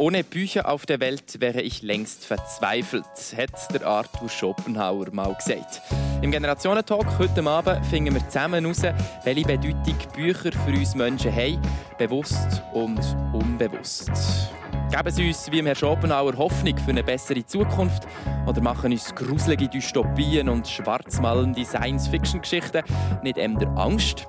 Ohne Bücher auf der Welt wäre ich längst verzweifelt, hat der Arthur Schopenhauer mal gesagt. Im Generationentalk heute Abend finden wir zusammen heraus, welche Bedeutung Bücher für uns Menschen haben, bewusst und unbewusst. Geben Sie uns, wie im Herrn Schopenhauer, Hoffnung für eine bessere Zukunft oder machen uns gruselige Dystopien und schwarzmalende Science-Fiction-Geschichten nicht eher Angst?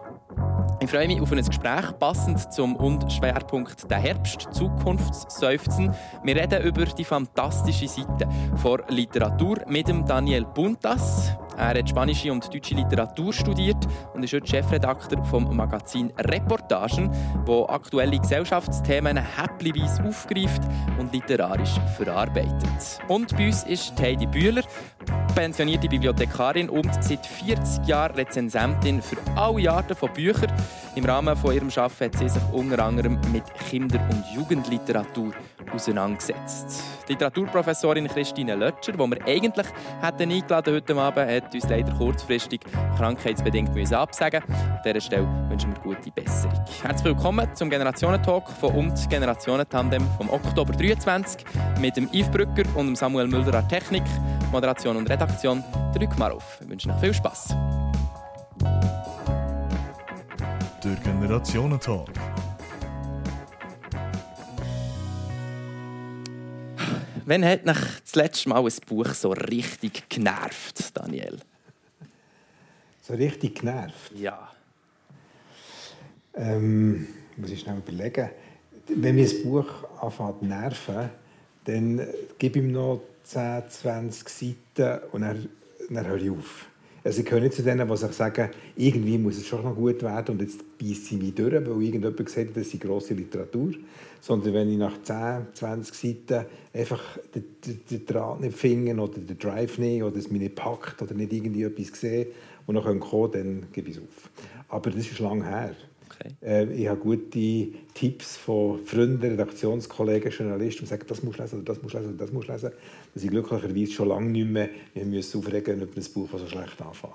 Ich freue mich auf ein Gespräch passend zum und Schwerpunkt der Herbst, Zukunftsseufzen. Wir reden über die fantastische Seite von Literatur mit dem Daniel Puntas. Er hat spanische und deutsche Literatur studiert und ist heute Chefredakteur vom Magazin Reportagen, wo aktuelle Gesellschaftsthemen häppchenweise aufgreift und literarisch verarbeitet. Und bei uns ist Heidi Bühler, pensionierte Bibliothekarin und seit 40 Jahren Rezensentin für alle Arten von Büchern. Im Rahmen von ihrem Arbeiten hat sie sich unter anderem mit Kinder- und Jugendliteratur auseinandergesetzt. Die Literaturprofessorin Christine Lötscher, die wir eigentlich hätten eingeladen heute Abend, hat uns leider kurzfristig krankheitsbedingt müssen absagen. An dieser Stelle wünschen wir gute Besserung. Herzlich willkommen zum Generationentalk von und Generationentandem vom Oktober 23 mit dem Yves Brücker und dem Samuel Mülder an Technik, Moderation und Redaktion. Drück mal auf. Wir wünschen euch viel Spass. Der Generationentalk. Wann hat dich das letzte Mal ein Buch so richtig genervt, Daniel? So richtig genervt? Ja. Ähm, muss ich schnell überlegen. Wenn mir ein Buch anfängt zu nerven, dann gebe ich ihm noch 10, 20 Seiten und dann, dann höre ich auf. Also ich gehöre nicht zu denen, die sagen, irgendwie muss es schon noch gut werden und jetzt beiße ich mich durch, weil irgendjemand gesagt hat, das ist grosse Literatur. Sondern wenn ich nach 10, 20 Seiten einfach den, den, den Draht nicht finde oder den Drive nicht oder es mich nicht packt oder nicht irgendwie etwas sehe und noch kommen kann, dann gebe ich es auf. Aber das ist lange her. Okay. Äh, ich habe gute Tipps von Freunden, Redaktionskollegen, Journalisten, die sagen, das musst du lesen oder das musst du lesen oder das musst du lesen. Dass ich glücklicherweise schon lange nicht mehr wir müssen aufregen über ein Buch, das so schlecht anfängt.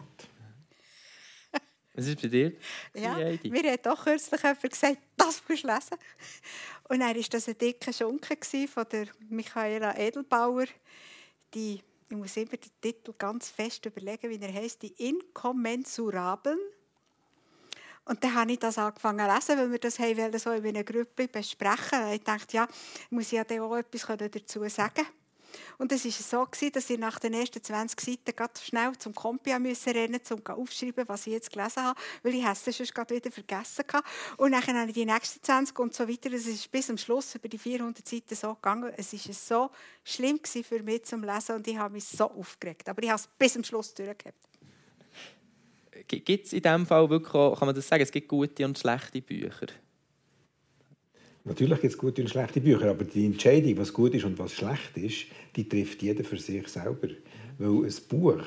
Was ist bei dir? Ja, mir hat auch kürzlich jemand gesagt, das musst du lesen. Und dann war das ein dicker Schunke von der Michaela Edelbauer. Die, ich muss immer den Titel ganz fest überlegen, wie er heißt, die Inkommensurablen. Und dann habe ich das angefangen zu lesen, weil wir das haben so in einer Gruppe besprechen. Und ich dachte, ja, muss ich ja dann auch etwas dazu sagen und es war so, dass ich nach den ersten 20 Seiten ganz schnell zum Kompi müssen rennen musste, um aufzuschreiben, was ich jetzt gelesen habe, weil ich es sonst gerade wieder vergessen hatte. Und dann habe ich die nächsten 20 und so weiter. Es ist bis zum Schluss über die 400 Seiten so gegangen. Es war so schlimm für mich zum Lesen und ich habe mich so aufgeregt. Aber ich habe es bis zum Schluss durchgehabt. Gibt es in diesem Fall wirklich auch, kann man das sagen, es gibt gute und schlechte Bücher? Natürlich gibt es gute und schlechte Bücher, aber die Entscheidung, was gut ist und was schlecht ist, die trifft jeder für sich selber. Weil ein Buch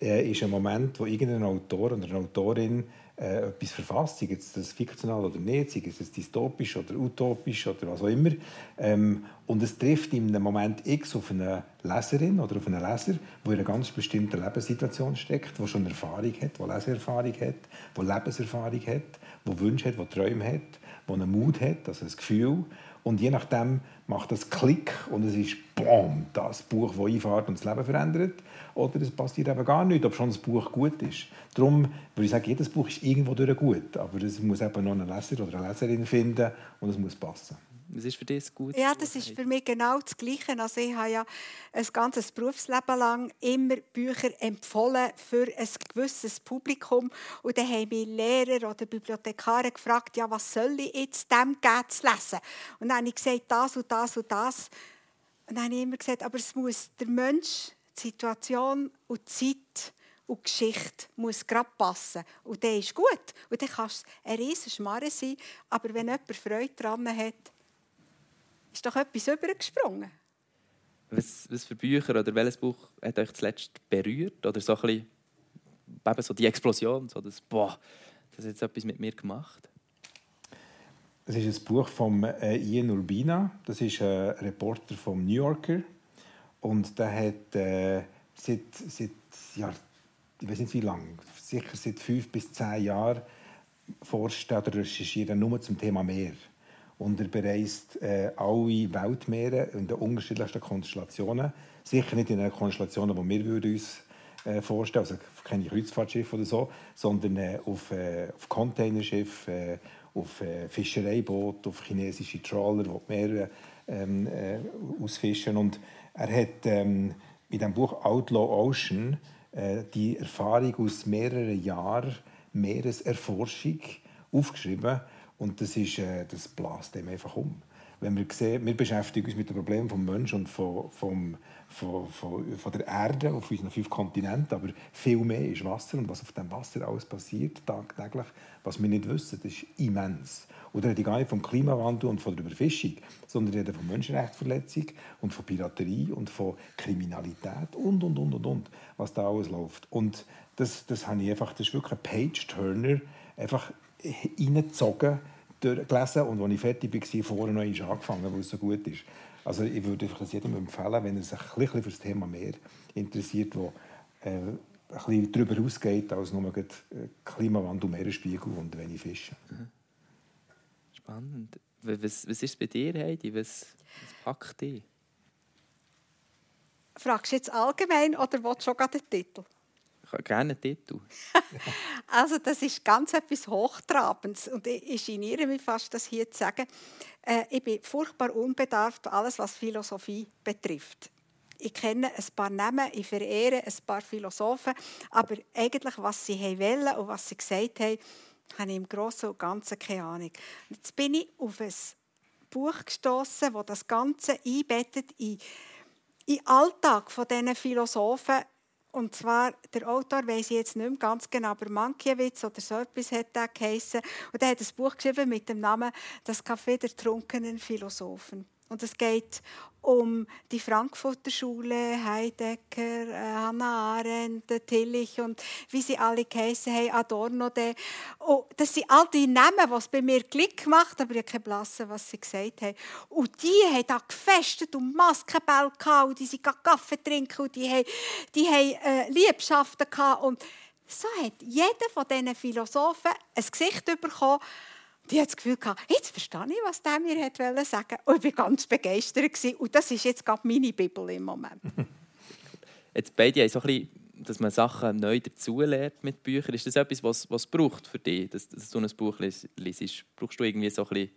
äh, ist ein Moment, wo irgendein Autor oder eine Autorin äh, etwas verfasst, sei es das fiktional oder nicht, sei es dystopisch oder utopisch oder was auch immer. Ähm, und es trifft in einem Moment X auf eine Leserin oder auf einen Leser, der in einer ganz bestimmten Lebenssituation steckt, der schon Erfahrung hat, der Leserfahrung hat, der Lebenserfahrung hat, der Wünsche hat, der Träume hat der einen Mut hat, also ein Gefühl. Und je nachdem macht das Klick und es ist BOM, das Buch, das einfährt und das Leben verändert. Oder es passiert eben gar nichts, ob schon das Buch gut ist. Darum würde ich sagen, jedes Buch ist irgendwo durch gut. Aber es muss eben noch einen Leser oder eine Leserin finden und es muss passen. Was ist für dich gut? Ja, das ist für mich genau das Gleiche. Also ich habe ja ein ganzes Berufsleben lang immer Bücher empfohlen für ein gewisses Publikum. Und dann haben mich Lehrer oder Bibliothekare gefragt, ja, was soll ich jetzt dem geben zu lesen? Und dann habe ich gesagt, das und das und das. Und dann habe ich immer gesagt, aber es muss der Mensch, die Situation und die Zeit und die Geschichte muss gerade passen. Und der ist gut. Und dann kann es ein riesen Schmarre sein. Aber wenn jemand Freude daran hat, ist doch etwas übergesprungen. Was, was für Bücher oder welches Buch hat euch zuletzt berührt? Oder so ein bisschen, eben so die Explosion, so das, boah, das hat jetzt etwas mit mir gemacht? Es ist ein Buch von äh, Ian Urbina. Das ist ein Reporter vom New Yorker. Und der hat äh, seit, seit ja, ich weiß nicht wie lange, sicher seit fünf bis zehn Jahren forscht oder recherchiert nur zum Thema Meer. und er bereist äh, alle Weltmeere in den unterschiedlichsten Konstellationen. Sicher nicht in den Konstellationen, die wir uns äh, vorstellen, also keine Kreuzfahrtschiffe oder so, sondern äh, auf, äh, auf Containerschiffen, äh, auf äh, Fischereibooten, auf chinesische Trawler, die die Meere ähm, äh, ausfischen. Und er hat ähm, in dem Buch Outlaw Ocean äh, die Erfahrung aus mehreren Jahren Meereserforschung aufgeschrieben und das, ist, äh, das blast dem einfach um. Wenn wir sehen, wir beschäftigen uns mit dem Problem des Menschen und von, vom, von, von, von der Erde auf unseren fünf Kontinenten, aber viel mehr ist Wasser und was auf dem Wasser alles passiert tagtäglich, was wir nicht wissen, das ist immens. Oder rede ich gar nicht vom Klimawandel und von der Überfischung, sondern rede von Menschenrechtsverletzung und von Piraterie und von Kriminalität und, und, und, und, und, was da alles läuft. Und das, das, habe ich einfach, das ist wirklich ein Page-Turner, einfach reingezogen, gelesen und als ich fertig war, vorher noch angefangen, weil es so gut ist. Also ich würde das jedem empfehlen, wenn er sich ein bisschen für das Thema mehr interessiert, wo äh, ein bisschen darüber ausgeht, als nur äh, Klimawandel, Meeresspiegel und wenig Fische. Mhm. Spannend. Was, was ist bei dir, Heidi? Was, was packt dich? Fragst du jetzt allgemein oder willst du schon den Titel? Gerne Titel. also das ist ganz etwas Hochtrabendes und ich, geniere mich fast, das hier zu sagen. Äh, ich bin furchtbar unbedarft, alles was Philosophie betrifft. Ich kenne ein paar Namen, ich verehre ein paar Philosophen, aber eigentlich, was sie wollen und was sie gesagt haben, habe ich im Großen und Ganzen keine Ahnung. Jetzt bin ich auf ein Buch gestoßen, das das Ganze einbettet in den Alltag von diesen Philosophen und zwar, der Autor weiß ich jetzt nicht mehr ganz genau, aber Mankiewicz oder so etwas hat er geheissen. Und er hat ein Buch geschrieben mit dem Namen Das Café der trunkenen Philosophen. Und es geht um die Frankfurter Schule, Heidegger, äh, Hannah Arendt, Tillich und wie sie alle geheissen haben, Adorno. De. Und das sind all die Namen, die es bei mir Klick gemacht aber ich habe keine Blasse, was sie gesagt haben. Und die haben da gefestet und Maskenbälle gehabt und die sind Kaffee trinken und die haben, die haben äh, Liebschaften gehabt. Und so hat jeder von diesen Philosophen ein Gesicht bekommen, die hat das Gefühl gehabt, jetzt verstehe ich, was der mir hat sagen Und ich war ganz begeistert. Und das ist jetzt gerade meine Bibel im Moment. Jetzt beide haben so ein bisschen, dass man Sachen neu dazulernt mit Büchern. Ist das etwas, was, was braucht für dich, dass, dass du ein Buch liest? Brauchst du irgendwie so ein bisschen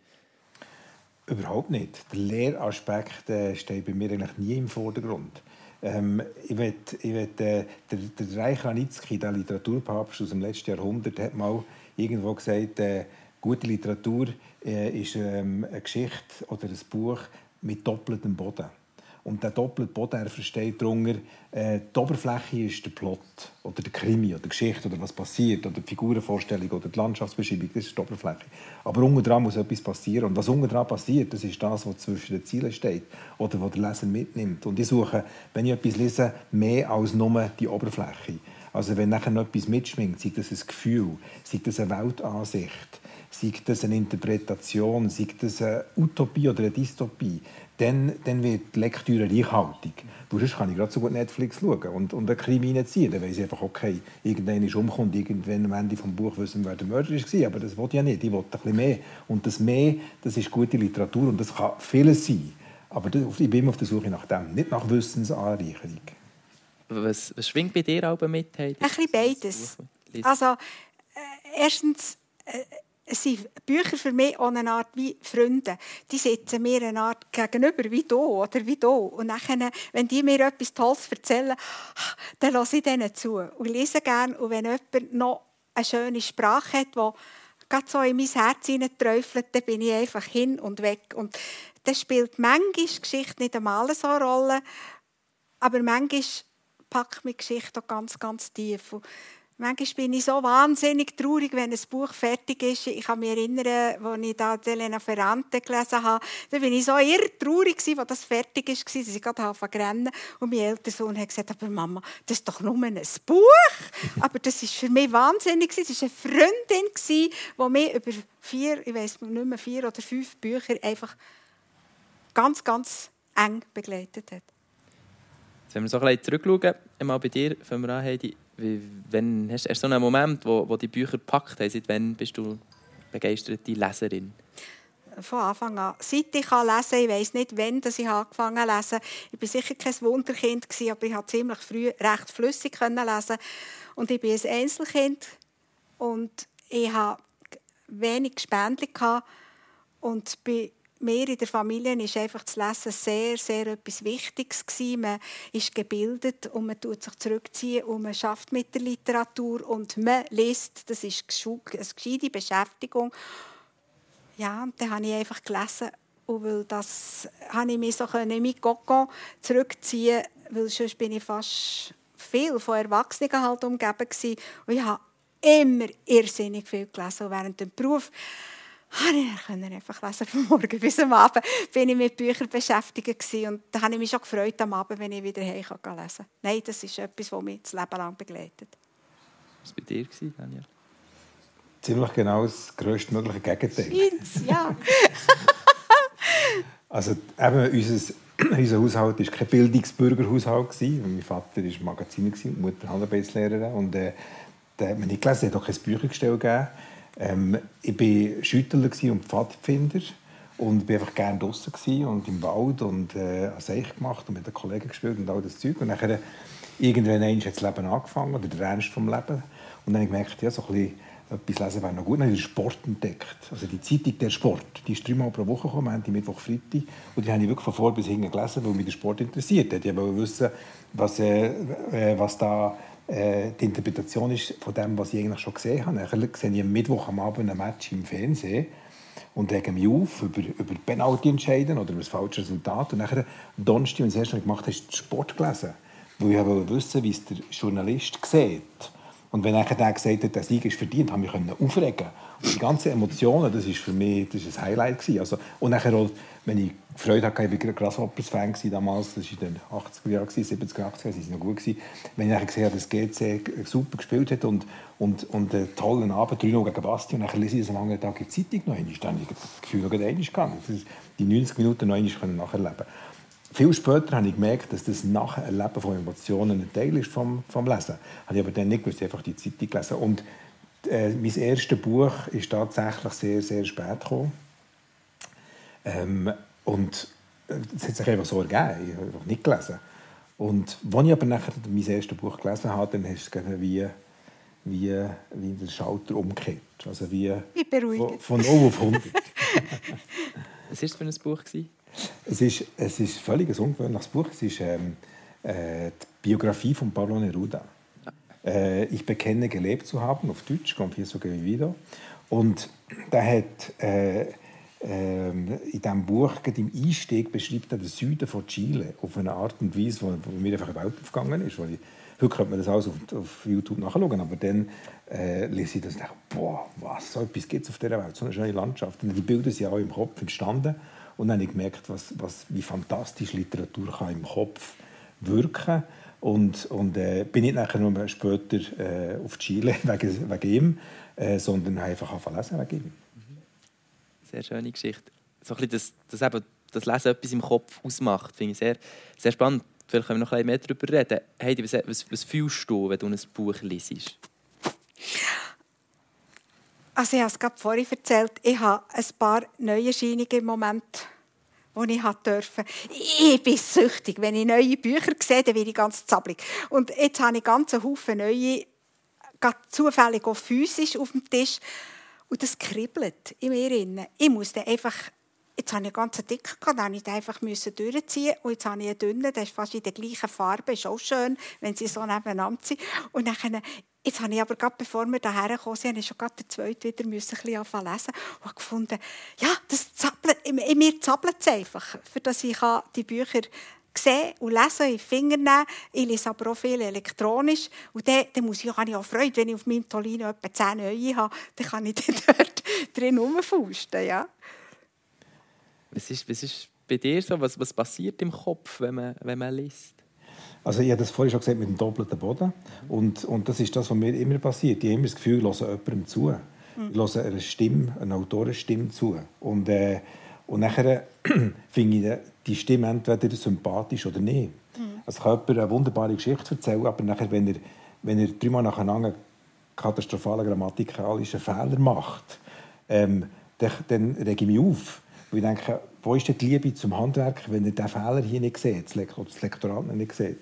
Überhaupt nicht. Der Lehraspekt äh, steht bei mir eigentlich nie im Vordergrund. Ähm, ich will, ich will, äh, der, der Reich Ranitzky, der Literaturpapst aus dem letzten Jahrhundert, hat mal irgendwo gesagt, äh, Gute Literatur äh, ist ähm, eine Geschichte oder ein Buch mit doppeltem Boden. Und der doppelte Boden er versteht darunter, äh, die Oberfläche ist der Plot oder der Krimi oder die Geschichte oder was passiert oder die Figurenvorstellung oder die Landschaftsbeschreibung, das ist die Oberfläche. Aber unten dran muss etwas passieren. Und was unten dran passiert, das ist das, was zwischen den Zielen steht oder was der Leser mitnimmt. Und ich suche, wenn ich etwas lese, mehr als nur die Oberfläche. Also wenn nachher noch etwas mitschwingt, sei das ein Gefühl, sei das eine Weltansicht, sei das eine Interpretation, sei das eine Utopie oder eine Dystopie, dann, dann wird die Lektüre reichhaltig. Weil sonst kann ich gerade so gut Netflix schauen und, und einen Krimi reinziehen. Dann weiss ich einfach, okay, irgendwann ist umkommt, irgendwann am Ende des Buches wissen wir, wer der Mörder war. Aber das will ich ja nicht. Ich will ein bisschen mehr. Und das mehr, das ist gute Literatur und das kann vieles sein. Aber ich bin immer auf der Suche nach dem, nicht nach Wissensanreicherung. Was, was schwingt bei dir auch mit? Ein bisschen beides. Also, äh, erstens... Äh, sind Bücher für mich auch eine Art wie Freunde. Die sitzen mir eine Art gegenüber, wie du oder wie du. Und nachher, wenn die mir etwas Tolles erzählen, dann lasse ich denen zu und lese gerne. Und wenn jemand noch eine schöne Sprache hat, die gerade so in mein Herz hineinträufelt, dann bin ich einfach hin und weg. Und das spielt manchmal Geschichte nicht einmal so eine Rolle, aber manchmal packt mich Geschichte auch ganz, ganz tief. Und Manchmal bin ich so wahnsinnig traurig, wenn ein Buch fertig ist. Ich kann mich erinnern, als ich da Elena Ferrante gelesen habe, da bin ich so irre traurig, als das fertig war, dass ich gerade rennen. Und mein älterer Sohn hat gesagt, aber Mama, das ist doch nur ein Buch. aber das war für mich wahnsinnig. Es war eine Freundin, die mich über vier, ich weiß nicht mehr, vier oder fünf Bücher einfach ganz, ganz eng begleitet hat. Jetzt, wenn wir so ein bisschen zurückschauen, einmal bei dir, fangen wir an, Heidi, wie, wenn, hast du so einen Moment, wo, wo die Bücher gepackt haben? Seit wann bist du begeisterte Leserin? von Anfang an. Seit ich lesen kann, ich weiß nicht, wann ich angefangen habe lesen. Ich war sicher kein Wunderkind, aber ich konnte ziemlich früh recht flüssig lesen. Und ich bin ein Einzelkind und ich hatte wenig Spendli und bei mir in der Familie ist einfach das Lesen sehr, sehr etwas Wichtiges. Man ist gebildet und man tut sich zurückziehen und man schafft mit der Literatur und man liest. Das ist eine gescheite Beschäftigung. Ja, und dann habe ich einfach gelesen und weil das habe ich mich so mit Coco zurückziehen, weil sonst bin ich fast viel von Erwachsenen halt umgeben und ich habe immer irrsinnig viel gelesen während dem Beruf ich einfach lesen von morgen bis am Abend bin ich mit Büchern beschäftigt gewesen. und da habe ich mich schon gefreut am Abend, wenn ich wieder heim kann lesen. Nein, das ist etwas, das mich das Leben lang begleitet. Was war bei dir, Daniel? Ziemlich genau das größtmögliche Gegenteil. Scheint's, ja. also eben unser, unser Haushalt war kein Bildungsbürgerhaushalt. Mein Vater war Magaziner, die Mutter Handarbeitslehrerin. Und äh, da hat man nicht gelesen, es hat auch kein Büchergestell gegeben. Ähm, ich war Schüttler und Pfadfinder und war einfach gerne draußen und im Wald und äh, Seich gemacht und mit den Kollegen gespielt und all das Zeug. Und dann irgendwann hat das Leben angefangen, oder der Ernst vom Leben. Und dann habe ich gemerkt, ja, so ein etwas lesen wäre noch gut. Dann habe ich den Sport entdeckt. Also die Zeitung «Der Sport», die ist dreimal pro Woche gekommen, Montag, Mittwoch, Freitag. Und die habe ich wirklich von vor bis hinten gelesen, weil mich der Sport interessiert hat. Ich wollte wissen, was, äh, äh, was da äh, die Interpretation ist von dem, was ich eigentlich schon gesehen habe. Dann sehe ich am Mittwoch am Abend ein Match im Fernsehen und rege mich auf über, über Penalty entscheiden oder über das falsche Resultat. Und dann, Donnerstag, wenn ich das erste Mal gemacht habe, ist Sport gelesen. Weil ich wollte wissen, wie es der Journalist sieht. Und wenn er dann gesagt hat, der Sieg ist verdient, habe ich mich aufregen Und die ganzen Emotionen, das ist für mich das ist ein Highlight gewesen. Also, und nachher auch, wenn ich Freude hatte, ich war Grasshoppers-Fan damals, das war in den 80er Jahren, 70er, 80er, das war noch gut. Gewesen. Wenn ich gesehen habe, dass GC super gespielt hat und, und, und einen tollen Abend, 3 gegen Basti, und dann lese ich das am anderen Tag in der Zeitung noch einmal, dann habe ich das Gefühl, das einmal. Die 90 Minuten noch einmal nacherleben viel später habe ich gemerkt, dass das Nacherleben von Emotionen ein Teil ist vom, vom Lesen. Habe ich aber dann nicht gewusst, einfach die Zeitung gelesen. Und äh, mein erstes Buch ist tatsächlich sehr, sehr spät gekommen. Ähm, und es äh, hat sich einfach so ergeben. Ich habe einfach nicht gelesen. Und als ich aber nachher mein erstes Buch gelesen habe, dann ist es wie, wie, wie der Schalter umgekehrt. Also wie, wie von, von 0 auf 100. Was war es für ein Buch? Es ist, es ist völlig ein ungewöhnliches Buch. Es ist ähm, äh, die Biografie von Pablo Neruda. Äh, ich bekenne, gelebt zu haben, auf Deutsch, kommt hier sogar wieder. Und der hat äh, äh, in diesem Buch, im Einstieg, beschreibt er den Süden von Chile auf eine Art und Weise, wo, wo mir einfach Welt aufgegangen ist. Weil ich, heute könnte man das alles auf, auf YouTube nachschauen, aber dann äh, lese ich das und denke, boah, was, so etwas gibt es auf dieser Welt, so eine schöne Landschaft. Und die Bilder sind auch im Kopf entstanden. Und dann habe ich gemerkt, was, was, wie fantastisch Literatur kann im Kopf wirken und, und äh, bin nicht nachher nur später äh, auf Chile wegen, wegen ihm, äh, sondern einfach angefangen lesen wegen ihm. Sehr schöne Geschichte. So ein bisschen, dass, dass eben das Lesen etwas im Kopf ausmacht, finde ich sehr, sehr spannend. Vielleicht können wir noch ein bisschen mehr darüber reden. Heidi, was, was, was fühlst du, wenn du ein Buch liest? Also ich habe es gerade vorhin erzählt, ich habe ein paar Neuerscheinungen im Moment, die ich durfte. Ich bin süchtig. Wenn ich neue Bücher sehe, dann werde ich ganz zappelig. Und jetzt habe ich ganz Haufen neue, gerade zufällig auch physisch auf dem Tisch. Und das kribbelt in mir. Ich muss dann einfach Jetzt habe ich einen ganz dicken, dann musste ich den einfach durchziehen. Und jetzt habe ich einen dünnen, der ist fast in der gleichen Farbe, ist auch schön, wenn sie so nebeneinander sind. Und dann Jetzt habe ich aber gerade bevor wir hierher gekommen sind, schon gerade den zweiten wieder müssen ein bisschen lesen und habe gefunden, ja, das zappelt, in mir zappelt es einfach, für dass ich die Bücher sehen und lesen, in Finger nehmen. Ich lese aber auch viel elektronisch. Und dann, dann muss ich, habe ich auch Freude, wenn ich auf meinem Tolino etwa zehn neue habe, dann kann ich dann dort drin rumfusten, ja. Was ist, was ist bei dir so? Was, was passiert im Kopf, wenn man, wenn man liest? Also ich habe das vorhin schon gesagt mit dem doppelten Boden. Und, und das ist das, was mir immer passiert. Ich habe immer das Gefühl, ich höre jemandem zu. Ich höre einer Stimme, einer Autorenstimme zu. Und, äh, und nachher finde ich die Stimme entweder sympathisch oder nicht. Mhm. Also kann jemand eine wunderbare Geschichte erzählen, aber nachher, wenn er, wenn er dreimal nacheinander katastrophalen grammatikalischen Fehler macht, ähm, dann, dann rege ich mich auf. Weil ich denke, wo ist denn die Liebe zum Handwerk, wenn ihr diesen Fehler hier nicht seht, oder das Lektorat nicht seht?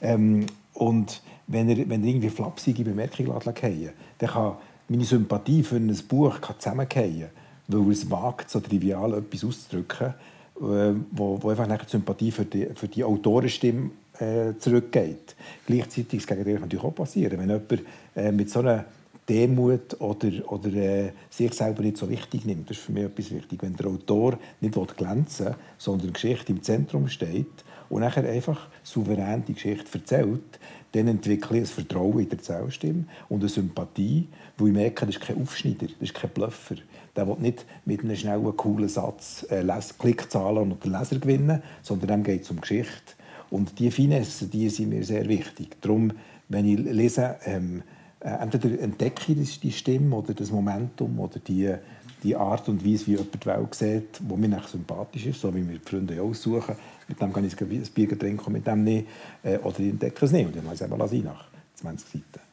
Ähm, und wenn ihr, wenn ihr irgendwie flapsige Bemerkungen fallen dann kann meine Sympathie für ein Buch zusammenfallen, weil es wagt, so trivial etwas auszudrücken, äh, wo, wo einfach die Sympathie für die, für die Autorenstimme äh, zurückgeht. Gleichzeitig das Gegenteil natürlich auch passieren. Wenn jemand äh, mit so einer Demut oder, oder äh, sich selber nicht so wichtig nimmt, das ist für mich etwas wichtig. Wenn der Autor nicht glänzen will, sondern die Geschichte im Zentrum steht und nachher einfach souverän die Geschichte erzählt, dann entwickle ich ein Vertrauen in der Erzählstimme und eine Sympathie, wo ich merke, das ist kein Aufschneider, das ist kein Bluffer. Der will nicht mit einem schnellen, coolen Satz äh, Klickzahlen und den Leser gewinnen, sondern dem geht es um Geschichte. Und diese Finesse, die sind mir sehr wichtig. Darum, wenn ich lese, ähm, äh, entweder entdecke ich die Stimme oder das Momentum oder die, die Art und Weise, wie jemand die Welt sieht, wo mir sympathisch ist, so wie wir die Freunde aussuchen. Mit dem kann ich ein Bier trinken, mit dem nicht. Äh, oder ich entdecke es nicht und dann lasse ich es nach 20 Seiten.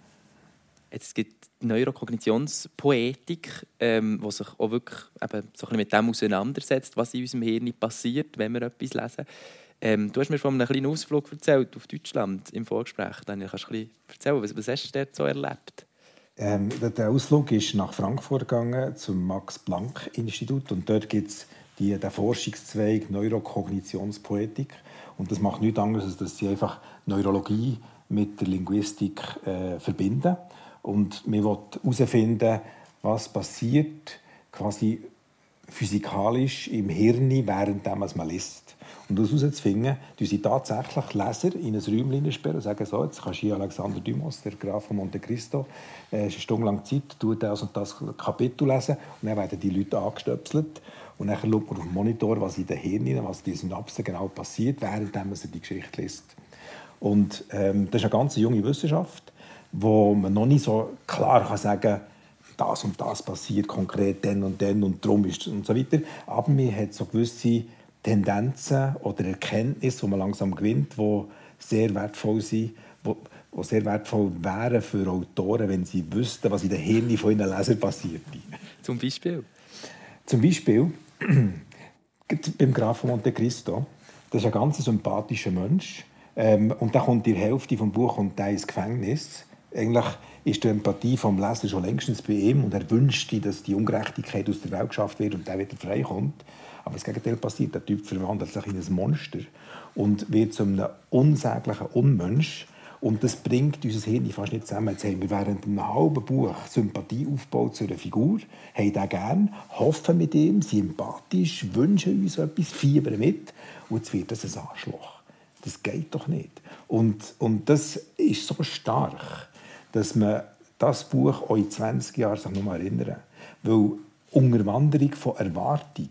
Es gibt Neurokognitionspoetik, ähm, die sich auch wirklich eben so ein mit dem auseinandersetzt, was in unserem Hirn passiert, wenn wir etwas lesen. Ähm, du hast mir von einem kleinen Ausflug erzählt auf Deutschland im Vorgespräch. Daniel, kannst du erzählen, was, was hast du dort so erlebt? Ähm, der Ausflug ist nach Frankfurt gegangen zum Max-Planck-Institut und dort gibt es den Forschungszweig Neurokognitionspoetik und das macht nichts anderes, als dass sie einfach Neurologie mit der Linguistik äh, verbinden und wir wollen herausfinden, was passiert quasi physikalisch im Hirn, während man liest. Und das herauszufinden, tun sie tatsächlich Leser in ein Räumchen sperren und sagen, so, jetzt kannst du hier Alexander Dumas, der Graf von Monte Cristo, äh, eine Stunde lang Zeit, tu das und das Kapitel lesen und dann werden die Leute angestöpselt und dann schaut man auf dem Monitor, was in den Hirnen, was in den Synapsen genau passiert, während man die Geschichte liest. Und ähm, das ist eine ganz junge Wissenschaft, wo man noch nicht so klar kann sagen kann, das und das passiert konkret dann und dann und darum ist und so weiter. Aber man hat so gewisse Tendenzen oder Erkenntnisse, die man langsam gewinnt, die sehr wertvoll sind, die sehr wertvoll wären für Autoren, wenn sie wüssten, was in den Hirnen von ihren Lesern passiert. Zum Beispiel? Zum Beispiel beim Graf von Monte Cristo. Das ist ein ganz sympathischer Mensch. Ähm, und dann kommt die Hälfte des Buches und der ins Gefängnis. Eigentlich ist die Empathie vom Leser schon längstens bei ihm und er wünscht, dass die Ungerechtigkeit aus der Welt geschafft wird und der wieder freikommt. Aber das Gegenteil passiert. Der Typ verwandelt sich in ein Monster und wird zu einem unsäglichen Unmensch. Und das bringt unser Hirn fast nicht zusammen. Jetzt haben wir während einem halben Buch Sympathie aufgebaut zu einer Figur, haben den gern, hoffen mit ihm, sind empathisch, wünschen uns etwas, fiebern mit. Und jetzt wird das ein Arschloch. Das geht doch nicht. Und, und das ist so stark, dass man das Buch auch in 20 Jahren sich noch mal erinnern Weil Unterwanderung von Erwartung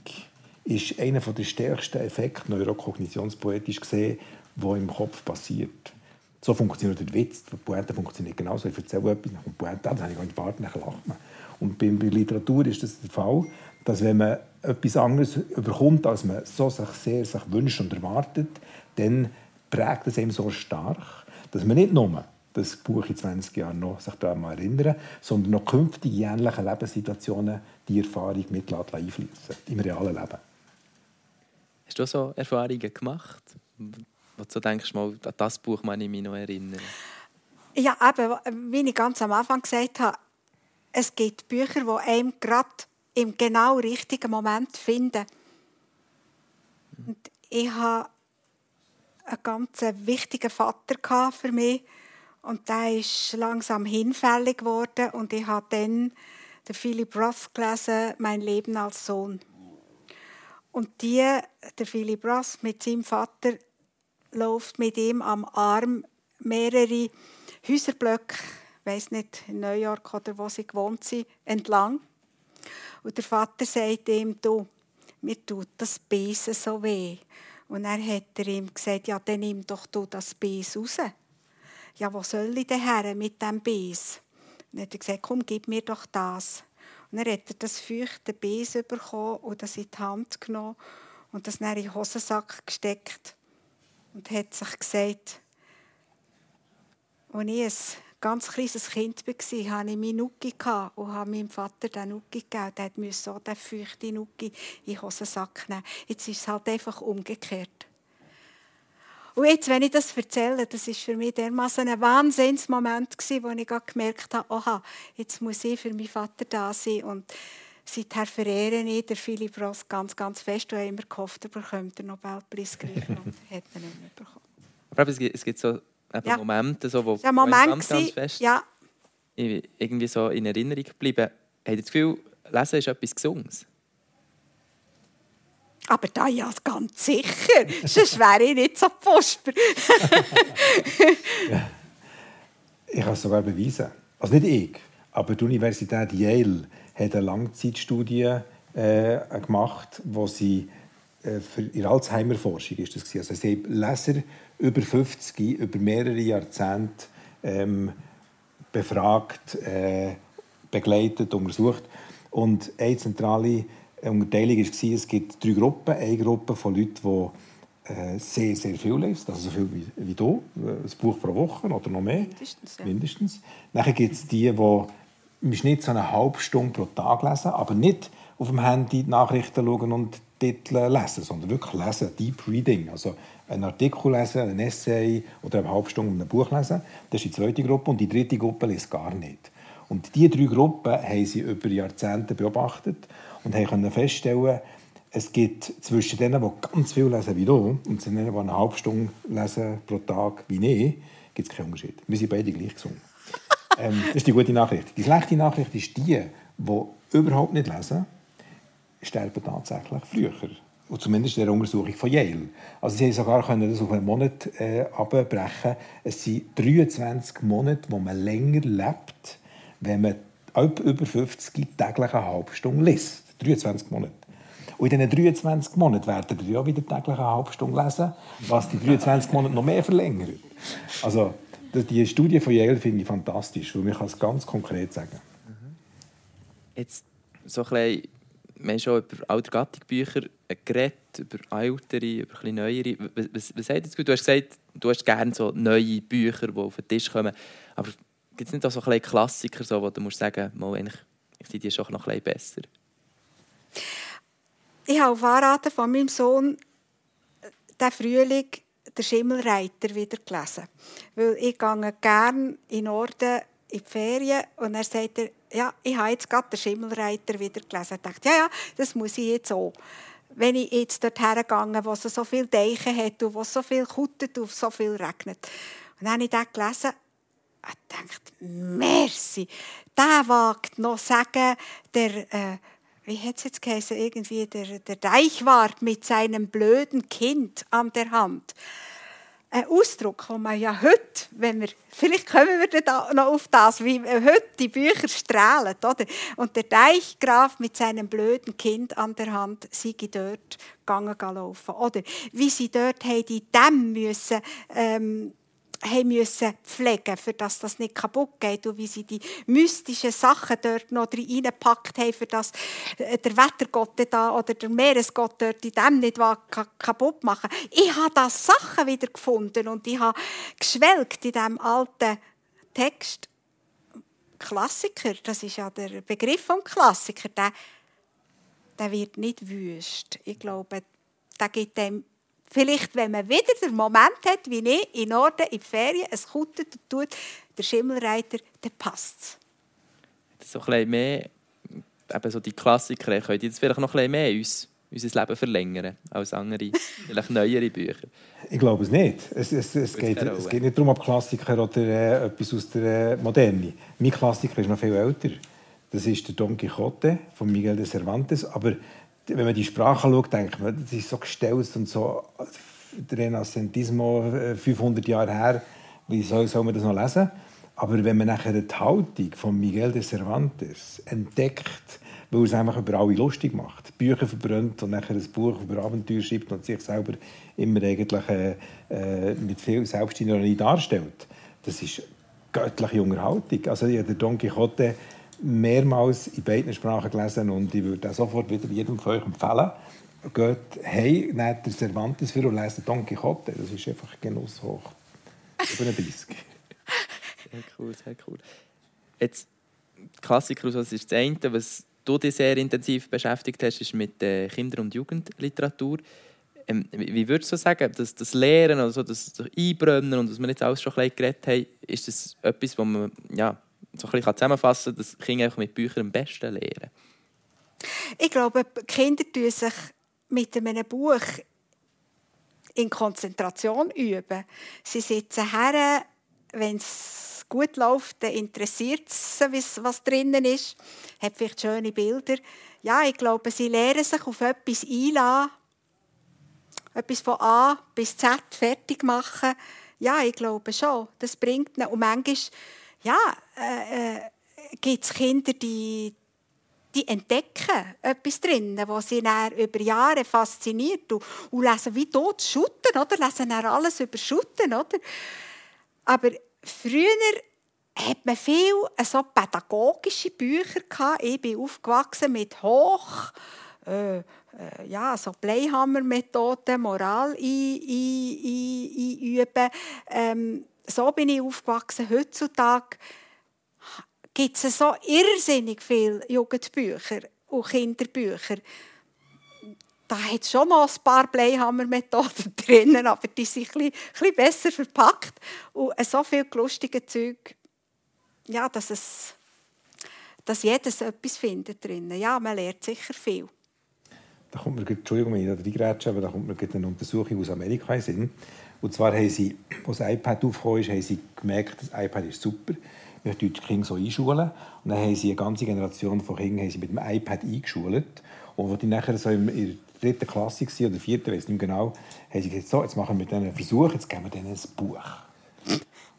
ist einer der stärksten Effekte, neurokognitionspoetisch gesehen, der im Kopf passiert. So funktioniert der Witz. Die Pointe funktioniert genauso. Ich erzähle etwas, nach dem Pointe, das habe ich gar nicht gewartet, dann lacht man. Und bei, bei Literatur ist das der Fall, dass wenn man etwas anderes überkommt, als man so sich sehr sich wünscht und erwartet, dann prägt es einem so stark, dass man nicht nur das Buch in 20 Jahren noch sich daran erinnern, sondern noch künftige ähnliche Lebenssituationen die Erfahrung mit einfließen im realen Leben. Hast du so Erfahrungen gemacht, wo du denkst, mal, an das Buch kann ich mich noch erinnern? Ja, eben, wie ich ganz am Anfang gesagt habe, es gibt Bücher, die einem gerade im genau richtigen Moment finden. Und ich hatte einen ganz wichtigen Vater für mich und der ist langsam hinfällig geworden und ich habe dann den Philip Roth gelesen, «Mein Leben als Sohn». Und die, der Philip Ross mit seinem Vater läuft mit ihm am Arm mehrere Häuserblöcke, ich weiß nicht, in New York oder wo sie gewohnt sind, entlang. Und der Vater sagt ihm, du, mir tut das Besen so weh. Und dann hat er ihm gesagt, ja, dann nimm doch du das Bes raus. Ja, wo soll ich denn her mit dem Bes? Und dann hat er gesagt, komm, gib mir doch das. Dann hat er das feuchte Besen bekommen und das in die Hand genommen und das dann in den Hosensack gesteckt und hat sich gesagt, als ich ein ganz kleines Kind war, hatte ich meinen Nuki und habe meinem Vater den Nuki gegeben. Der musste auch den feuchten Nuki in den Hosensack nehmen. Jetzt ist es halt einfach umgekehrt. Und jetzt, wenn ich das erzähle, das ist für mich dermaßen ein Wahnsinnsmoment gewesen, wo ich gemerkt habe, aha, jetzt muss ich für meinen Vater da sein und seither verehre ich den Philipp Ross ganz, ganz fest und habe immer gehofft, er bekommt den Nobelpreis gleich und hat ihn nicht mehr bekommen. Aber es gibt, es gibt so ja. Momente, so, wo, ja, Moment ganz, ganz fest ja. irgendwie so in Erinnerung geblieben. Habt ihr das Gefühl, Lesen ist etwas Gesunges? Aber da ja ganz sicher, sonst wäre ich nicht so Posper. ja. Ich kann es sogar beweisen. Also nicht ich, aber die Universität Yale hat eine Langzeitstudie äh, gemacht, wo sie äh, für ihre Alzheimer-Forschung ist das Also sie haben Leser über 50 über mehrere Jahrzehnte ähm, befragt, äh, begleitet, untersucht und eine zentrale Unterteilung war, es gibt drei Gruppen. Eine Gruppe von Leuten, die äh, sehr, sehr viel lesen, also so viel wie, wie du, äh, ein Buch pro Woche oder noch mehr. Mindestens. Ja. Mindestens. Dann gibt es die, die im Schnitt so eine halbe Stunde pro Tag lesen, aber nicht auf dem Handy die Nachrichten schauen und Titel lesen, sondern wirklich lesen, Deep Reading, also einen Artikel lesen, ein Essay oder eine halbe Stunde ein Buch lesen. Das ist die zweite Gruppe und die dritte Gruppe liest gar nicht. Und diese drei Gruppen haben sie über Jahrzehnte beobachtet und haben feststellen, es gibt zwischen denen, die ganz viel lesen wie du, und denen, die eine halbe Stunde lesen pro Tag wie ich, gibt es keinen Unterschied. Wir sind beide gleich gesund. ähm, das ist die gute Nachricht. Die schlechte Nachricht ist die, die überhaupt nicht lesen, sterben tatsächlich früher. Und zumindest in der Untersuchung von Yale. Also sie haben sogar können das auf einen Monat äh, abbrechen. Es sind 23 Monate, wo man länger lebt, wenn man über 50 täglich eine halbe Stunde liest. 23 Monate. Und in diesen 23 Monaten werden ihr ja wieder täglich eine halbe Stunde lesen, was die 23 Monate noch mehr verlängert. Also, die Studie von Yale finde ich fantastisch, weil man kann es ganz konkret sagen. Jetzt so ein bisschen, wir haben schon über alte Gattungbücher geredet, über ältere, über ein neuere. Was, was sagt Du hast gesagt, du hast gerne so neue Bücher, die auf den Tisch kommen. Aber gibt es nicht auch so ein Klassiker, so, wo du musst sagen musst, eigentlich sind die schon noch ein bisschen besser? Ich habe auf Anraten von meinem Sohn äh, den Frühling «Der Schimmelreiter» wieder gelesen. Weil ich gehe gerne in Norden in die Ferien und er sagt ja, ich habe jetzt gerade «Der Schimmelreiter» wieder gelesen. Ich dachte, ja, ja, das muss ich jetzt auch. Wenn ich jetzt dort hergegangen wo es so viele Deiche hat und wo es so viel kuttet und so viel regnet. Und dann habe ich den gelesen und dachte, merci, der wagt noch sagen, der... Äh, wie hat es jetzt geheißen, irgendwie der, der Deichwart mit seinem blöden Kind an der Hand. Ein Ausdruck, den man ja heute, wenn wir, vielleicht kommen wir da noch auf das, wie heute die Bücher strahlen, oder? Und der Deichgraf mit seinem blöden Kind an der Hand, sie dort gegangen laufen, oder? Wie sie dort haben die Dämme müssen, ähm, haben müssen pflegen für dass das nicht kaputt geht und wie sie die mystischen Sachen dort noch reingepackt haben, für dass äh, der Wettergott da oder der Meeresgott dort die dem nicht kaputt machen Ich habe da Sachen wieder gefunden und ich habe geschwelgt in diesem alten Text. Klassiker, das ist ja der Begriff von Klassiker, der, der wird nicht wüst. Ich glaube, der gibt dem Vielleicht, wenn man wieder den Moment hat, wie ich, in Norden, in die Ferien, es kutet und tut, der Schimmelreiter, dann passt es. So ein bisschen mehr, eben so die Klassiker, können jetzt vielleicht noch ein bisschen mehr uns, unser Leben verlängern als andere, vielleicht neuere Bücher? Ich glaube es nicht. Es, es, es, geht, es geht nicht darum, ob Klassiker oder äh, etwas aus der äh, Moderne. Mein Klassiker ist noch viel älter. Das ist der Don Quixote von Miguel de Cervantes. Aber wenn man die Sprache schaut, denkt man, das ist so gestellt und so der Renascentismo 500 äh, Jahre her, wie soll, soll man das noch lesen? Aber wenn man nachher die Haltung von Miguel de Cervantes entdeckt, weil es einfach über alle lustig macht, Bücher verbrennt und nachher ein Buch über Abenteuer schreibt und sich selber immer eigentlich äh, äh mit viel Selbstironie darstellt, das ist göttliche Unterhaltung. Also der Don Quixote mehrmals in beiden Sprachen gelesen und ich würde sofort wieder jedem von euch empfehlen. Geht hey, nehmt der Cervantes für und lest Don Quixote. Das ist einfach Genuss hoch. Über 30. Sehr cool, sehr cool. Jetzt, Klassiker, das ist das eine, was du dich sehr intensiv beschäftigt hast, ist mit äh, Kinder- und Jugendliteratur. Ähm, wie würdest du sagen, dass das Lehren, also das Einbrennen und was wir jetzt alles schon ein geredet haben, ist das etwas, was man ja, so ein bisschen zusammenfassen kann, dass Kinder mit Büchern am besten lernen? Ich glaube, Kinder tun sich mit einem Buch in Konzentration üben. Sie sitzen her, wenn es gut läuft, dann interessiert es was drinnen ist, hat vielleicht schöne Bilder. Ja, ich glaube, sie lernen sich auf etwas einladen, etwas von A bis Z fertig machen. Ja, ich glaube schon, das bringt ihnen. Und manchmal ja, äh, äh, gibt es Kinder, die, die entdecken etwas drin, was sie dann über Jahre fasziniert und, und lesen wie tot Schutten, oder? Lesen dann alles über Schutten, oder? Aber früher hat man viel äh, so pädagogische Bücher gehabt. Ich bin aufgewachsen mit Hoch, äh, äh, ja, so Bleihammer-Methoden, Moral einüben. Ähm, so bin ich aufgewachsen. Heutzutage gibt es so irrsinnig viele Jugendbücher und Kinderbücher. Da hat schon noch ein paar Bleihammer-Methoden drin, aber die sind ein bisschen, besser verpackt. Und so viel lustige Zeug, ja, dass, es, dass jedes etwas findet drin. Ja, man lernt sicher viel. Da kommt mir, Entschuldigung, wenn ich da reingrätsche, aber da kommt mir eine Untersuchung aus Amerika in Sinn. Und zwar haben sie, als das iPad ist, haben sie gemerkt, das iPad ist super wir die Kinder so einschulen. Und dann haben sie eine ganze Generation von Kindern sie mit dem iPad eingeschult. Und als die nachher so in der dritten Klasse waren, oder vierten, weiß nicht genau, haben sie gesagt, so, jetzt machen wir denen einen Versuch, jetzt geben wir denen ein Buch.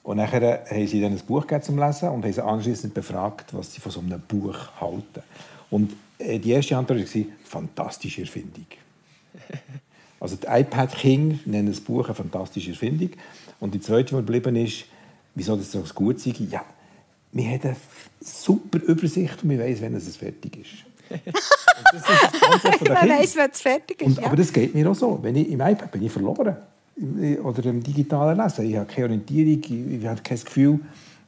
Und nachher haben sie dann ein Buch zum Lesen und haben sie anschließend befragt, was sie von so einem Buch halten. Und äh, die erste Antwort war, fantastische Erfindung. Also die iPad King nennen das Buch eine fantastische Erfindung. Und die zweite, die geblieben ist, wieso das so gut sei, ja, wir haben eine super Übersicht und wir wissen, wenn es fertig ist. das ist Man weiss, wenn es fertig ist. Und, ja. Aber das geht mir auch so. Wenn ich, Im iPad bin ich verloren. Oder im digitalen Lesen. Ich habe keine Orientierung, ich habe kein Gefühl.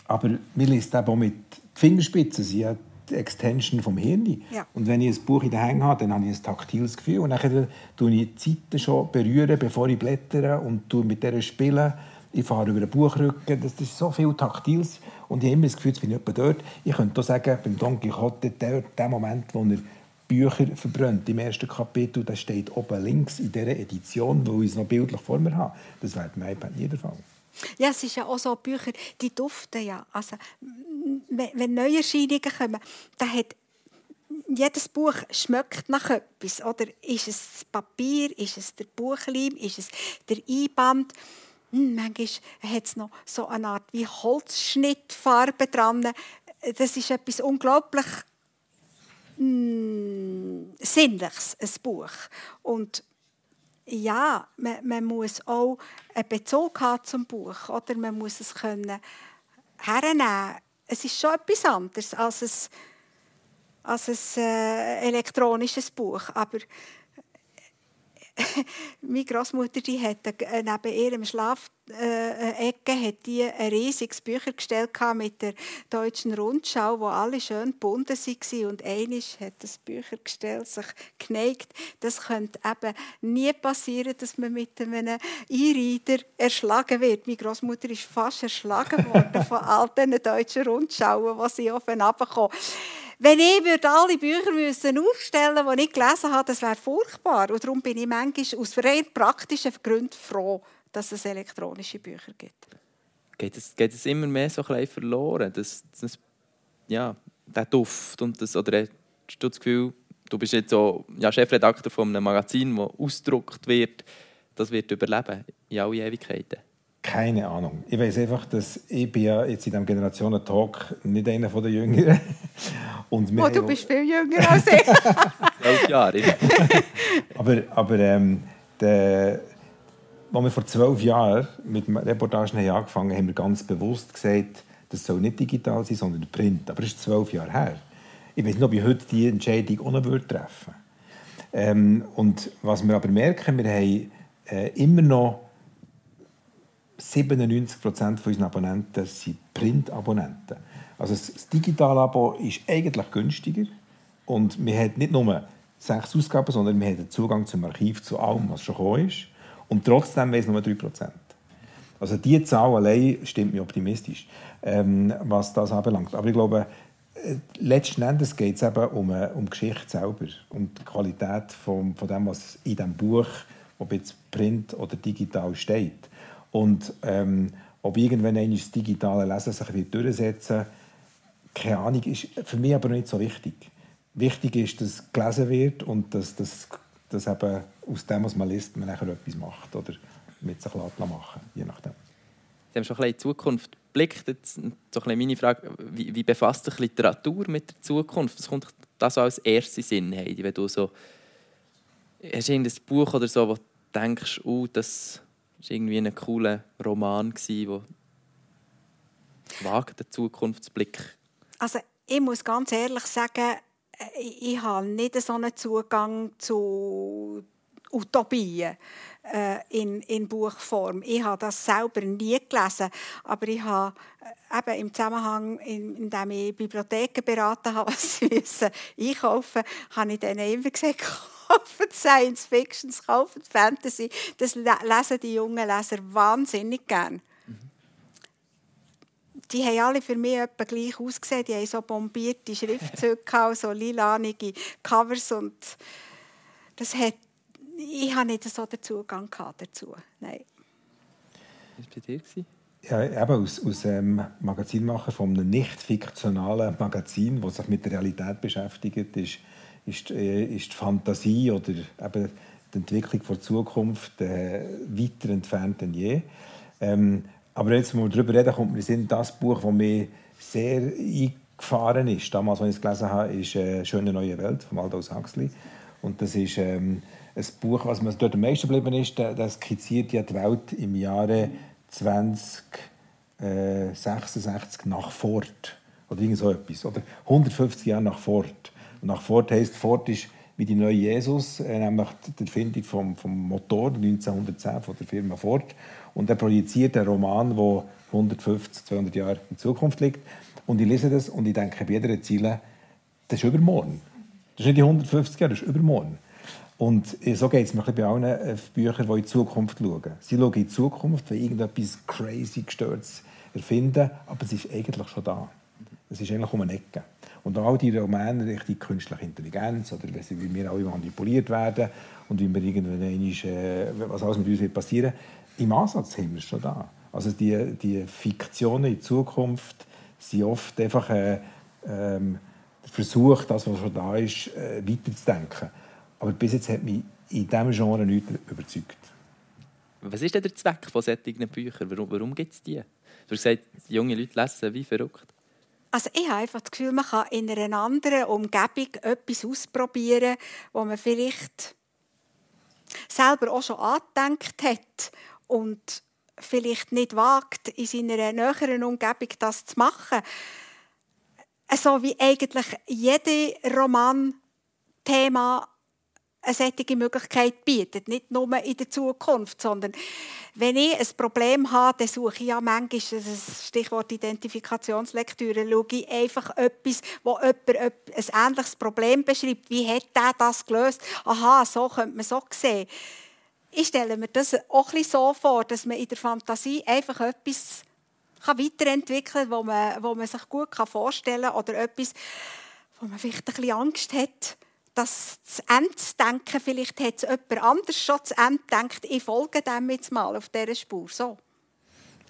Aber mir liest eben auch mit Fingerspitzen. Sie hat Extension vom Hirn. Ja. Und wenn ich ein Buch in den Händen habe, dann habe ich ein taktiles Gefühl. Und dann tue ich die Seiten schon berühren, bevor ich blättere und tue mit der spielen ich fahre über den Buchrücken, das ist so viel Taktiles und ich habe immer das Gefühl, jetzt bin ich dort. Ich könnte auch sagen, beim Don Quixote, der, der Moment, wo er Bücher verbrennt, im ersten Kapitel, das steht oben links in dieser Edition, wo ich es noch bildlich vor mir habe. Das wäre beim iPad nie der Fall. Ja, es ist ja auch so, Bücher, die duften ja. Also, wenn Neuerscheinungen kommen, dann hat jedes Buch schmeckt nach etwas. Oder ist es das Papier, ist es der Buchleim, ist es der Einband? Hm, manchmal hat es noch so eine Art wie Holzschnittfarbe dran. Das ist etwas unglaublich hm, Sinnliches, ein Buch. Und ja, man, man, muss auch einen Bezug haben zum Buch. Oder man muss es können hernehmen. Es ist schon etwas anderes als ein, als ein äh, elektronisches Buch. Aber meine Großmutter die hat neben ihrem Schlafecke äh, hat die ein riesiges Büchergestell mit der deutschen Rundschau, wo alle schön gebunden waren und einisch hat das Büchergestell sich geneigt. Das könnte eben nie passieren, dass man mit einem E-Reader erschlagen wird. Meine Großmutter ist fast erschlagen worden von all diesen deutschen Rundschauen, die sie aufeinander kommen. Wenn ich würde alle Bücher müssen aufstellen müsste, die ich gelesen habe, das wäre furchtbar. Und darum bin ich manchmal aus rein praktischen Gründen froh, dass es elektronische Bücher gibt. Geht es, geht es immer mehr so ein verloren, dass, dass ja, der Duft und das, oder hast du das Gefühl, du bist jetzt so ja, Chefredakteur von einem Magazin, das ausgedruckt wird, das wird überleben in alle Ewigkeiten? Keine Ahnung. Ich weiß einfach, dass ich bin ja jetzt in diesem Generationen-Talk nicht einer der Jüngeren. Und oh, du bist viel jünger als ich. Zwölf Jahre. aber aber ähm, der, als wir vor zwölf Jahren mit Reportagen haben angefangen haben, haben wir ganz bewusst gesagt, das soll nicht digital sein, sondern Print. Aber das ist zwölf Jahre her. Ich weiß nicht, ob ich heute diese Entscheidung auch noch treffen würde. Ähm, und was wir aber merken, wir haben äh, immer noch 97 Prozent unserer Abonnenten sind Print-Abonnenten. Also das Digital-Abo ist eigentlich günstiger und wir haben nicht nur sechs Ausgaben, sondern wir haben Zugang zum Archiv, zu allem, was schon gekommen ist. Und trotzdem wäre es nur 3 Prozent. Also diese Zahl allein stimmt mich optimistisch, ähm, was das anbelangt. Aber ich glaube, äh, letzten Endes geht es eben um, äh, um die Geschichte selber, um die Qualität von, von dem, was in diesem Buch, ob jetzt Print oder digital steht. Und ähm, ob irgendwann das digitale Lesen sich wird keine Ahnung, ist für mich aber nicht so wichtig. Wichtig ist, dass es gelesen wird und dass, dass, dass eben aus dem, was man liest, man nachher etwas macht oder mit sich machen je nachdem. Sie haben schon ein bisschen in die Zukunft geblickt. Jetzt so ein meine Frage, wie, wie, befasst sich Literatur mit der Zukunft? Was kommt das als erste Sinn, Heidi, wenn du so... Hast du irgendein Buch oder so, wo du denkst, oh, das war irgendwie ein cooler Roman, der wagt den Zukunftsblick? Also ich muss ganz ehrlich sagen, ich, ich habe nicht so einen Zugang zu Utopien äh, in, in Buchform. Ich habe das selber nie gelesen, aber ich habe äh, eben im Zusammenhang, in, in dem ich Bibliotheken beraten habe, was sie müssen einkaufen, habe ich denen immer gesagt, kaufen Science Fiction, kaufen Fantasy. Das lesen die jungen Leser wahnsinnig gerne die haben alle für mich etwa gleich ausgesehen. Die haben so bombierte Schriftzüge, so lilanige Covers und das hat ich habe nicht so den Zugang dazu. Nein. Was war bei dir? Ja, eben aus, aus ähm, Magazinmacher von einem nicht fiktionalen Magazin, das sich mit der Realität beschäftigt, ist, ist, äh, ist die Fantasie oder eben die Entwicklung der Zukunft äh, weiter entfernt denn je. Ähm, aber jetzt, wenn wir darüber reden, kommt mir in das Buch, das mir sehr eingefahren ist, damals, als ich es gelesen habe, ist äh, «Schöne neue Welt» von Aldous Huxley. Und das ist ähm, ein Buch, was mir dort am meisten geblieben ist, das skizziert ja die Welt im Jahre 2066 äh, nach Ford. Oder irgend so etwas. Oder 150 Jahre nach Ford. Nach Ford heisst, Ford ist wie die neue Jesus, äh, nämlich die Erfindung vom, vom Motor 1910 von der Firma Ford. Und er projiziert einen Roman, der 150, 200 Jahre in Zukunft liegt. Und ich lese das und ich denke bei jeder Ziele, das ist übermorgen. Das ist nicht die 150 Jahre, das ist übermorgen. Und so geht es mir bei allen äh, Büchern, die in die Zukunft schauen. Sie schauen in die Zukunft, weil irgendetwas crazy gestörtes erfinden, aber es ist eigentlich schon da. Es ist eigentlich um eine Ecke. Und all die Romane Richtung künstliche Intelligenz oder wie wir alle manipuliert werden und wie wir irgendwann äh, was alles mit uns passieren im Ansatz haben wir schon da. Also die, die Fiktionen in Zukunft sind oft einfach äh, ähm, der Versuch, das, was schon da ist, äh, weiterzudenken. Aber bis jetzt hat mich in diesem Genre nichts überzeugt. Was ist denn der Zweck von solchen Büchern? Warum, warum gibt es die? Du hast gesagt, junge Leute lesen wie verrückt. Also ich habe einfach das Gefühl, man kann in einer anderen Umgebung etwas ausprobieren, wo man vielleicht selber auch schon angedenkt hat und vielleicht nicht wagt, in seiner näheren Umgebung das zu machen. So wie eigentlich jede Roman-Thema eine solche Möglichkeit bietet. Nicht nur in der Zukunft, sondern wenn ich ein Problem habe, dann suche ich ja manchmal, das Stichwort Identifikationslektüre, schaue ich einfach etwas, wo jemand ein ähnliches Problem beschreibt. Wie hat der das gelöst? Aha, so könnte man so sehen. Ich stelle mir das auch ein so vor, dass man in der Fantasie einfach etwas weiterentwickeln kann, wo man, wo man sich gut vorstellen kann oder etwas, wo man vielleicht ein bisschen Angst hat, das zu Ende denken, vielleicht hat es jemand anders schon zu Ende gedacht, ich folge dem jetzt mal auf dieser Spur. So.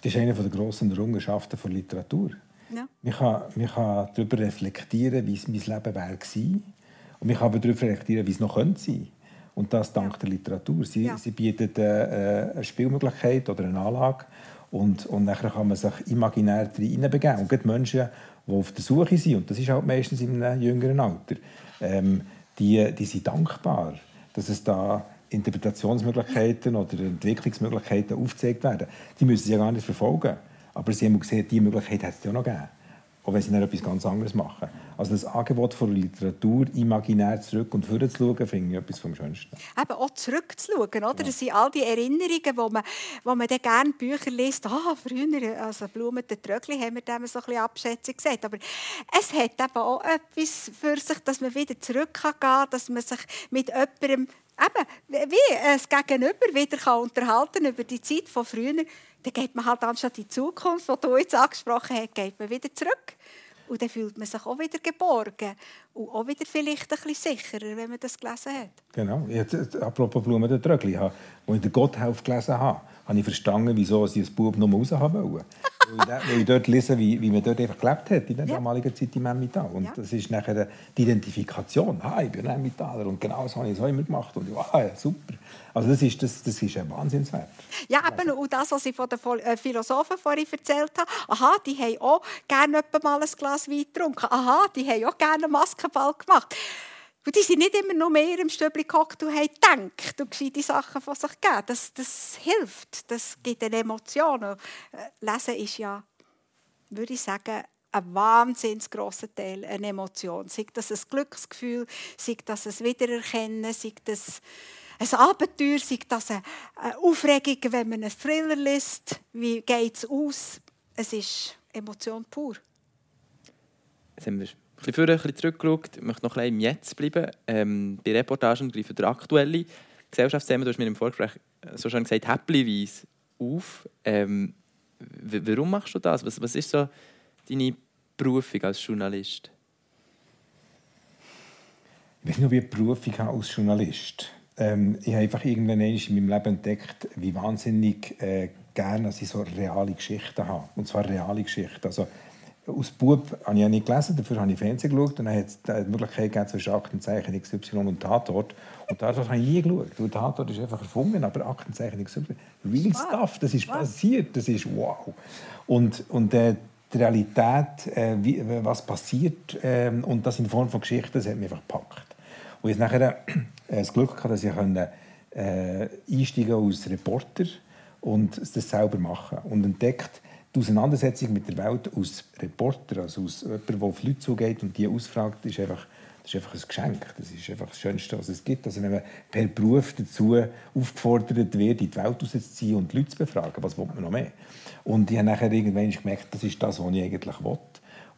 Das ist eine der grossen Errungenschaften der Literatur. Ja. Man, kann, man kann darüber reflektieren, wie es mein Leben wäre gewesen. Und man kann aber darüber reflektieren, wie es noch könnte sein Und das dank ja. der Literatur. Sie, ja. sie bietet äh, eine Spielmöglichkeit oder eine Anlage. Und, und dann kann man sich imaginär hineinbegeben. Und gerade Menschen, die auf der Suche sind, und das ist halt meistens in einem jüngeren Alter, ähm, die, die sind dankbar, dass es da Interpretationsmöglichkeiten oder Entwicklungsmöglichkeiten aufgezeigt werden. Die müssen sie ja gar nicht verfolgen. Aber sie haben gesehen, diese Möglichkeit hat es ja noch gegeben. Auch wenn sie dann etwas ganz anderes machen. Also das Angebot von Literatur imaginär zurück und vorne zu schauen, finde ich etwas vom Schönsten. Eben auch zurückzuschauen, oder? Ja. Das sind all die Erinnerungen, wo man, wo man dann gerne Bücher liest. Ah, früher, also Blumen, der Trögli, haben wir dem so ein bisschen Abschätzung gesagt. Aber es hat eben auch etwas für sich, dass man wieder zurück kann gehen, dass man sich mit jemandem eben, wie es Gegenüber wieder kann unterhalten über die Zeit von früher, dann geht man halt anstatt die Zukunft, die du jetzt angesprochen hast, geht man wieder zurück. Und dann fühlt man sich auch wieder geborgen und auch wieder vielleicht ein bisschen sicherer, wenn man das gelesen hat. Genau. Jetzt, apropos Blumen der Trögli, als ich den Gotthelf gelesen habe, habe ich verstanden, wieso sie ein Bub noch raus haben wollen. weil, ich dort lese, wie, wie man dort einfach gelebt hat in der ja. damaligen Zeit im Emmental. Und ja. das ist nachher die Identifikation. Ah, ich bin Emmentaler und genau so habe ich es immer gemacht. Und ah, ja, super. Also das ist, das, das ist ein Wahnsinnswert. Ja, eben, und das, was ich von den äh, Philosophen vorhin erzählt habe, aha, die haben auch gerne mal ein Glas Wein getrunken. Aha, die haben auch gerne einen Maskenball gemacht. Und die sind nicht immer nur mehr im Stübli gehockt und haben gedacht und die Sachen von sich gegeben. Das, das hilft, das gibt eine Emotion. Äh, Lesen ist ja, würde ich sagen, ein wahnsinnig grosser Teil eine Emotion. Sei das ein Glücksgefühl, sei das ein Wiedererkennen, sei das ein Abenteuer, sei das eine Aufregung, wenn man einen Thriller liest. Wie geht es aus? Es ist Emotion pur. Jetzt wir bisschen vorher, ein bisschen zurückgeschaut. Ich möchte noch ein bisschen im Jetzt bleiben. Ähm, bei Reportagen greifen der aktuelle Gesellschaftsthemen, du hast mir im Vorgespräch so schon gesagt, happyweise auf. Ähm, warum machst du das? Was, was ist so deine Berufung als Journalist? Ich weiß nicht, ob ich eine Berufung habe als Journalist ähm, Ich habe einfach irgendwann in meinem Leben entdeckt, wie wahnsinnig äh, gerne ich so reale Geschichten habe. Und zwar reale Geschichten. Also, aus Bub habe ich ja nicht gelesen, dafür habe ich Fernsehen geschaut und dann hat es die Möglichkeit gegeben zwischen Aktenzeichen XY und Tatort. Und Tatort habe ich nie geschaut, weil Tatort ist einfach erfunden, aber Aktenzeichen XY, real wow. stuff, das ist wow. passiert, das ist wow. Und, und äh, die Realität, äh, wie, was passiert äh, und das in Form von Geschichten, das hat mich einfach gepackt. Und ich nachher äh, das Glück hatte, dass ich können, äh, einsteigen als Reporter und das selber machen und entdeckt, die Auseinandersetzung mit der Welt als Reporter, also als jemand, der auf Leute zugeht und die ausfragt, ist einfach, das ist einfach ein Geschenk. Das ist einfach das Schönste, was es gibt. Also wenn man per Beruf dazu aufgefordert wird, in die Welt rauszuziehen und die Leute zu befragen, was will man noch mehr? Und ich habe nachher irgendwann gemerkt, das ist das, was ich eigentlich will.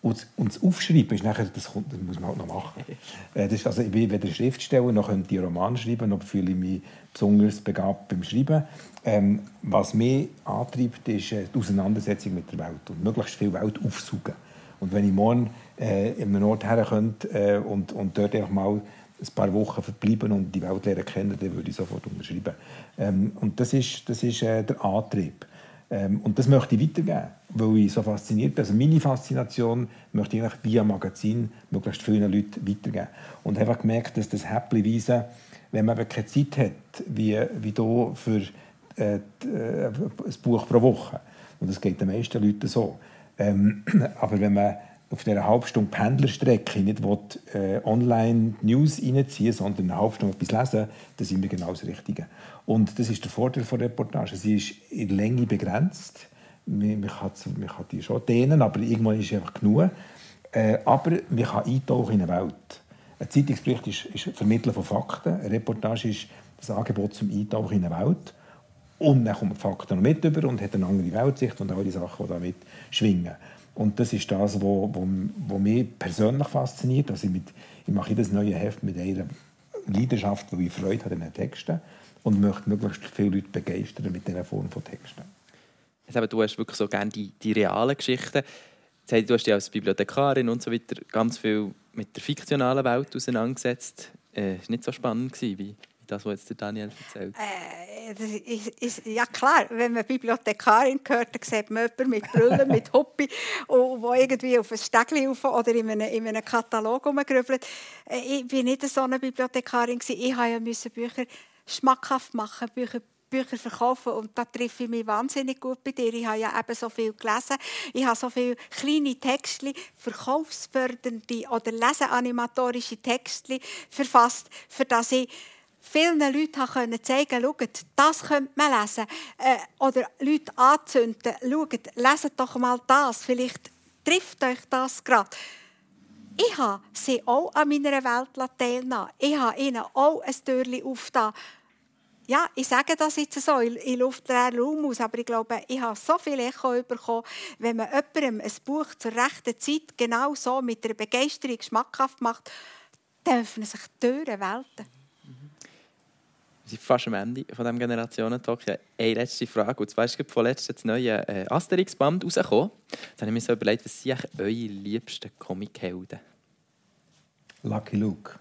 Und, und das Aufschreiben ist nachher, das, kommt, das muss man halt noch machen. Äh, das ist, also ich bin weder Schriftsteller, noch könnte ich Roman schreiben, noch fühle ich mich besonders begabt beim Schreiben. Ähm, was mich antreibt, ist äh, die Auseinandersetzung mit der Welt und möglichst viel Welt aufsaugen. Und wenn ich morgen äh, in einem Ort her äh, und, und dort einfach mal ein paar Wochen verbleiben und die Welt lernen kennen, dann würde ich sofort unterschreiben. Ähm, und das ist, das ist äh, der Antrieb. Ähm, und das möchte ich weitergeben, weil ich so fasziniert bin. Also meine Faszination möchte ich eigentlich via Magazin möglichst vielen Leuten weitergeben. Und habe gemerkt, dass das Häppchenweise, wenn man keine Zeit hat, wie, wie hier für äh, äh, ein Buch pro Woche, und das geht den meisten Leuten so, ähm, aber wenn man auf dieser halben Pendlerstrecke nicht will, äh, online News reinziehen sondern eine halbe Stunde etwas lesen, dann sind wir genau das Richtige. Und das ist der Vorteil der Reportage. Sie ist in Länge begrenzt. Man, man, man kann die schon dehnen, aber irgendwann ist es einfach genug. Äh, aber man kann eintauchen in eine Welt. Ein Zeitungsbericht ist, ist Vermitteln von Fakten. Eine Reportage ist das Angebot zum Eintauchen in eine Welt. Und dann kommen die Fakten noch mit über und hat eine andere Weltsicht und all die Sachen, die damit schwingen. Und das ist das, was wo, wo, wo mich persönlich fasziniert. Also ich, mit, ich mache jedes neue Heft mit einer Leidenschaft, wo ich Freude habe an den Texten und möchte möglichst viele Leute begeistern mit dieser Form von Texten. Jetzt du hast wirklich so gerne die, die realen Geschichten. Du hast dich als Bibliothekarin und so weiter ganz viel mit der fiktionalen Welt auseinandergesetzt. Äh, war nicht so spannend wie, wie das, was jetzt Daniel erzählt. Äh ist, ist, ja klar, wenn man Bibliothekarin hört, dann sieht man jemanden mit Brüllen, mit Huppi, wo irgendwie auf ein Stegli rauf oder in einem, in einem Katalog rumgrübelt. Äh, ich war nicht so eine Bibliothekarin. Ich musste Bücher schmackhaft machen, Bücher Bücher verkaufen und da treffe ich mich wahnsinnig gut bei dir. Ich habe ja eben so viel gelesen. Ich habe so viele kleine Texte, verkaufsfördernde oder leseanimatorische Texte verfasst, für das ich vielen Leuten können zeigen konnte, das könnte man lesen. Äh, oder Leute anzünden, schaut, leset doch mal das, vielleicht trifft euch das gerade. ich habe sie auch an meiner Welt teilnehmen Ich habe ihnen auch ein Türchen aufgetan. Ja, ich sage das jetzt so, ich luftleeren Raum aus, aber ich glaube, ich habe so viel Echo bekommen, wenn man jemandem ein Buch zur rechten Zeit genau so mit einer Begeisterung schmackhaft macht, öffnen sich Türen, Welten. Wir sind fast am Ende von diesem Generationentalk. Ja, eine letzte Frage. Und zwar ist vorletzt das neue äh, Asterix-Band rausgekommen. Da habe ich mir so überlegt, was sind eure liebsten Comic-Helden? Lucky Luke.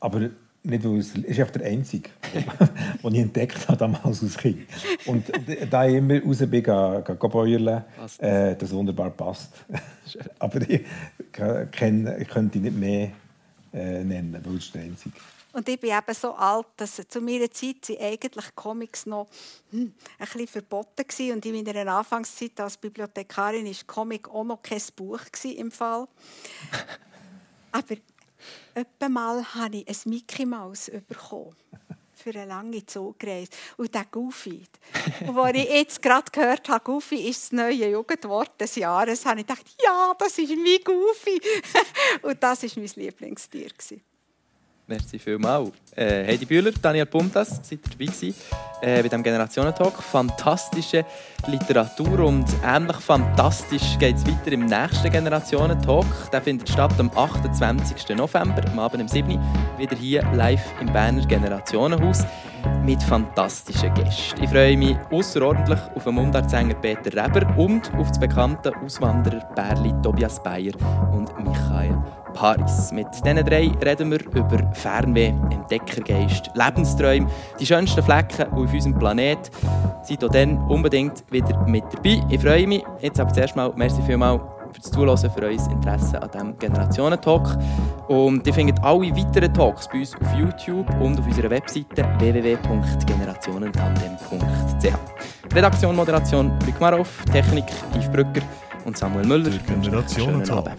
Aber nicht, weil es ist einfach der einzige, den ich entdeckt habe damals als Kind. Und da ich immer raus bin, bäuerle, äh, das wunderbar passt. Aber ich, kann, ich könnte ihn nicht mehr äh, nennen, weil es der einzige und ich bin eben so alt, dass zu meiner Zeit sind eigentlich Comics noch hm, ein bisschen verboten waren. Und in meiner Anfangszeit als Bibliothekarin war Comic auch noch kein Buch im Fall. Aber mal habe ich ein Mickey Maus bekommen für eine lange Zugreise. Und der Goofy. Und als ich jetzt gerade gehört habe, Goofy ist das neue Jugendwort des Jahres, habe ich gedacht, ja, das ist mein Goofy. Und das war mein Lieblingstier. Merci vielmals. Äh, Heidi Bühler, Daniel Puntas, seid ihr dabei gewesen, äh, bei diesem Generationentalk. Fantastische Literatur und ähnlich fantastisch geht es weiter im nächsten Generationentalk. Der findet statt am 28. November, am Abend um 7 Uhr, wieder hier live im Berner Generationenhaus mit fantastischen Gästen. Ich freue mich außerordentlich auf den Mundartsänger Peter Reber und auf das bekannte Auswanderer Bärli Tobias Bayer und Michael Paris. Mit diesen drei reden wir über Fernweh, Entdeckergeist, Lebensträume, die schönsten Flecken auf unserem Planet. Seid auch dann unbedingt wieder mit dabei. Ich freue mich. Jetzt aber zuerst mal, merci vielmals fürs Zuhören, für euer Interesse an diesem Generationentalk. Und ihr findet alle weiteren Talks bei uns auf YouTube und auf unserer Webseite www.generationentandem.ch. Redaktion, Moderation Luc Marov, Technik Yves Brücker und Samuel Müller. Generationentalk.